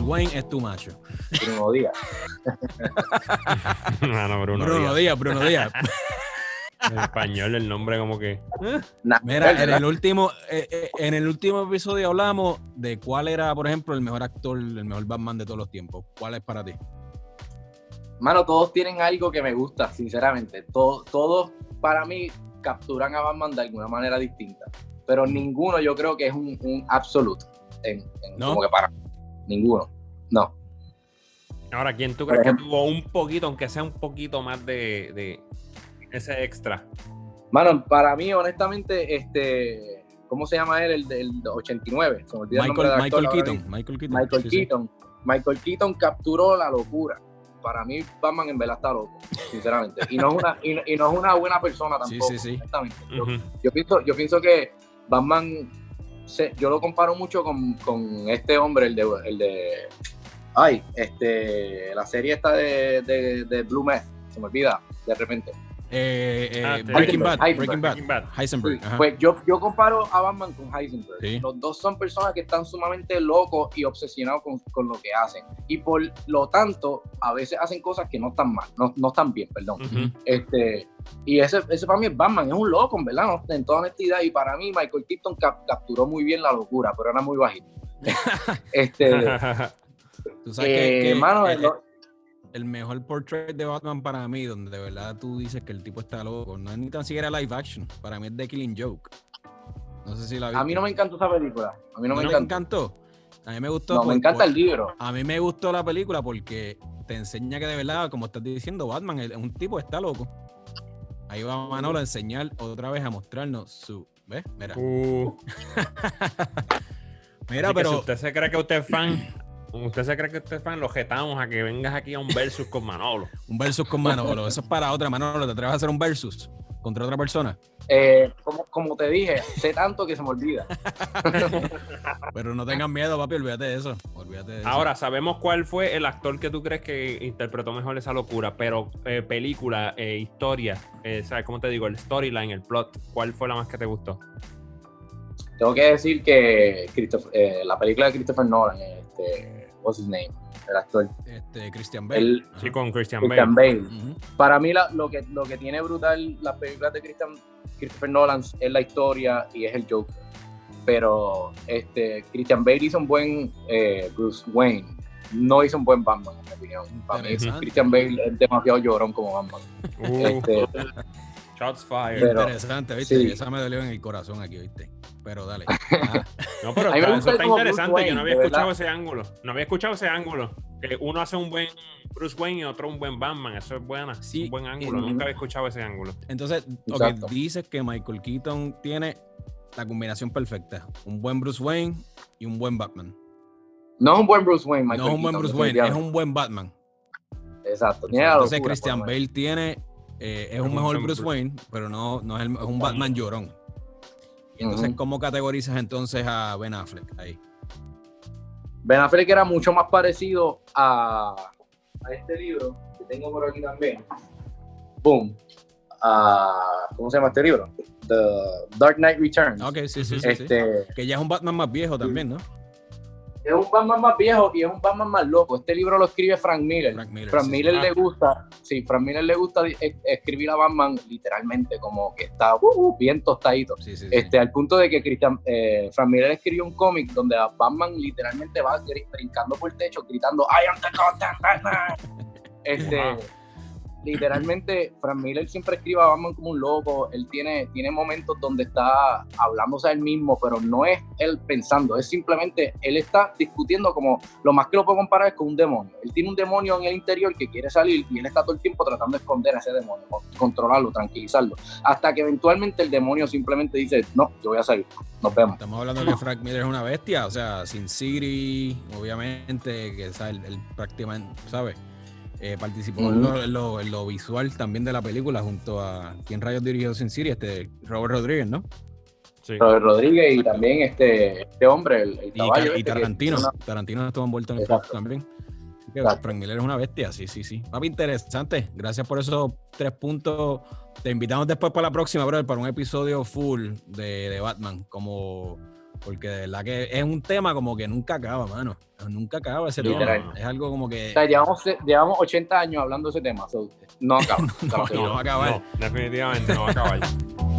Bruce Wayne es tu macho. Bruno Díaz. no, no, Bruno, Bruno Díaz. Díaz, Bruno Díaz. En español el nombre como que... Nah, Mira, en el último, eh, eh, en el último episodio hablamos de cuál era, por ejemplo, el mejor actor, el mejor Batman de todos los tiempos. ¿Cuál es para ti? Mano, todos tienen algo que me gusta, sinceramente. Todo- todos, para mí, capturan a Batman de alguna manera distinta. Pero ninguno yo creo que es un, un absoluto. En, en- ¿No? Como que para mí. Ninguno. No. Ahora, ¿quién tú crees que tuvo un poquito, aunque sea un poquito más de, de ese extra? Mano, para mí, honestamente, este. ¿Cómo se llama él? El del 89. Se me olvida el nombre Michael, actor Michael Keaton. Michael Keaton. Michael sí, sí. Keaton. Michael Keaton capturó la locura. Para mí, Batman en verdad está loco, sinceramente. Y no es una, y no, y no es una buena persona tampoco, sí, sí. honestamente. Yo, Ujú. yo pienso, yo pienso que Batman, se- yo lo comparo mucho con, con este hombre, el de, el de, ay, este, la serie esta de, de, Blue Meth, se me olvida de repente. Eh, eh, Ah. Breaking Bad. Heisenberg. Breaking Bad. Breaking Bad. Heisenberg. Pues yo, yo comparo a Batman con Heisenberg. Sí. Los dos son personas que están sumamente locos y obsesionados con, con lo que hacen. Y por lo tanto, a veces hacen cosas que no están mal, no, no están bien, perdón. Este, y ese, ese para mí es Batman, es un loco, en verdad, ¿no? en toda honestidad. Y para mí, Michael Keaton cap- capturó muy bien la locura, pero era muy bajito. este, Tú sabes eh, que, que mano, el, lo- el mejor portrait de Batman para mí, donde de verdad tú dices que el tipo está loco, no es ni tan siquiera live action. Para mí es The Killing Joke. No sé si la a mí no me encantó esa película. A mí no me ¿No encantó. encantó. A mí me gustó. No, por- me encanta por- el libro. A mí me gustó la película porque te enseña que de verdad, como estás diciendo, Batman es un tipo que está loco. Ahí va Manolo a enseñar otra vez a mostrarnos su. ¿Ves? Mira. Uh, Mira, así que si pero. usted se cree que usted es fan, usted se cree que usted es fan, lo retamos a que vengas aquí a un versus con Manolo. Un versus con Manolo. Eso es para otra. Manolo, ¿te atreves a hacer un versus contra otra persona? Eh, como, como te dije, sé tanto que se me olvida. Pero no tengan miedo, papi, olvídate de eso. Olvídate de eso. Ahora, sabemos cuál fue el actor que tú crees que interpretó mejor esa locura, pero eh, película, eh, historia, eh, ¿sabes cómo te digo? El storyline, el plot, ¿cuál fue la más que te gustó? Tengo que decir que Christopher- eh, la película de Christopher Nolan, este, what's his name, el actor, Este, Christian Bale. el. Sí, con Christian, Christian Bale. Para mí la- lo, que, lo que tiene brutal las películas de Christian, Christopher Nolan es la historia y es el Joker. Pero este, Christian Bale hizo un buen eh, Bruce Wayne. No hizo un buen Batman, en mi opinión. Para mí. Christian Bale es demasiado llorón como Batman. Uh, Este, shots fired. Pero- Interesante, ¿viste? sí. Esa me dolió en el corazón aquí, ¿viste? Pero dale. Ajá. No, pero eso está interesante. Wayne, Yo no había escuchado verdad. ese ángulo. No había escuchado ese ángulo. Que uno hace un buen Bruce Wayne y otro un buen Batman. Eso es buena. Sí, un buen ángulo. y- Nunca había escuchado ese ángulo. Entonces, ok, Exacto. dices que Michael Keaton tiene la combinación perfecta. Un buen Bruce Wayne y un buen Batman. no es un buen Bruce Wayne, Michael no es un buen Keaton, Bruce Wayne, es un buen Batman. Exacto. Entonces locura, Christian. Bale tiene, eh, es un un mejor Bruce Wayne, pero no, no es, el- es un Batman llorón. Y entonces. ¿cómo categorizas entonces a Ben Affleck ahí? Ben Affleck era mucho más parecido a, a este libro que tengo por aquí también. Boom. A- ¿Cómo se llama este libro? The Dark Knight Returns. Ok, sí, sí, sí. sí. este, Que ya es un Batman más viejo también, ¿no? Es un Batman más viejo y es un Batman más loco. Este libro lo escribe Frank Miller. Frank Miller. Frank sí, sí. Miller le gusta, sí, Frank Miller le gusta es- escribir a Batman literalmente como que está uh, uh, bien tostadito. Sí. Este, al punto de que Christian, eh, Frank Miller escribió un cómic donde a Batman literalmente va brincando por el techo gritando I am the goddamn Batman. Este, Wow. Literalmente Frank Miller siempre escribe a Batman como un loco. Él tiene, tiene momentos donde está hablándose a él mismo, pero no es él pensando, es simplemente él está discutiendo como lo más que lo puedo comparar es con un demonio. Él tiene un demonio en el interior que quiere salir y él está todo el tiempo tratando de esconder a ese demonio, controlarlo, tranquilizarlo, hasta que eventualmente el demonio simplemente dice, no, yo voy a salir, nos vemos. Estamos hablando de que Frank Miller es una bestia, o sea, Sin City, obviamente, que ¿sabes? Él, prácticamente, ¿sabes? Eh, participó en, lo, en lo- en lo visual también de la película junto a quien rayos dirigió Sin City, este Robert Rodríguez, ¿no? Sí. Robert Rodríguez y también este, este hombre, el, el Y, caballo. Tar- y este que Tarantino, una- Tarantino estuvo envuelto en el Exacto. también. Así que Exacto. Frank Miller es una bestia, sí, sí, sí. Papi, interesante. Gracias por esos tres puntos. Te invitamos después para la próxima, brother, para un episodio full de, de Batman, como Porque de verdad que es un tema como que nunca acaba, mano. Nunca acaba ese Literal. tema. Es algo como que. O sea, llevamos, llevamos 80 años hablando de ese tema. so, no acaba. no, y no va a acabar. No, definitivamente no va a acabar.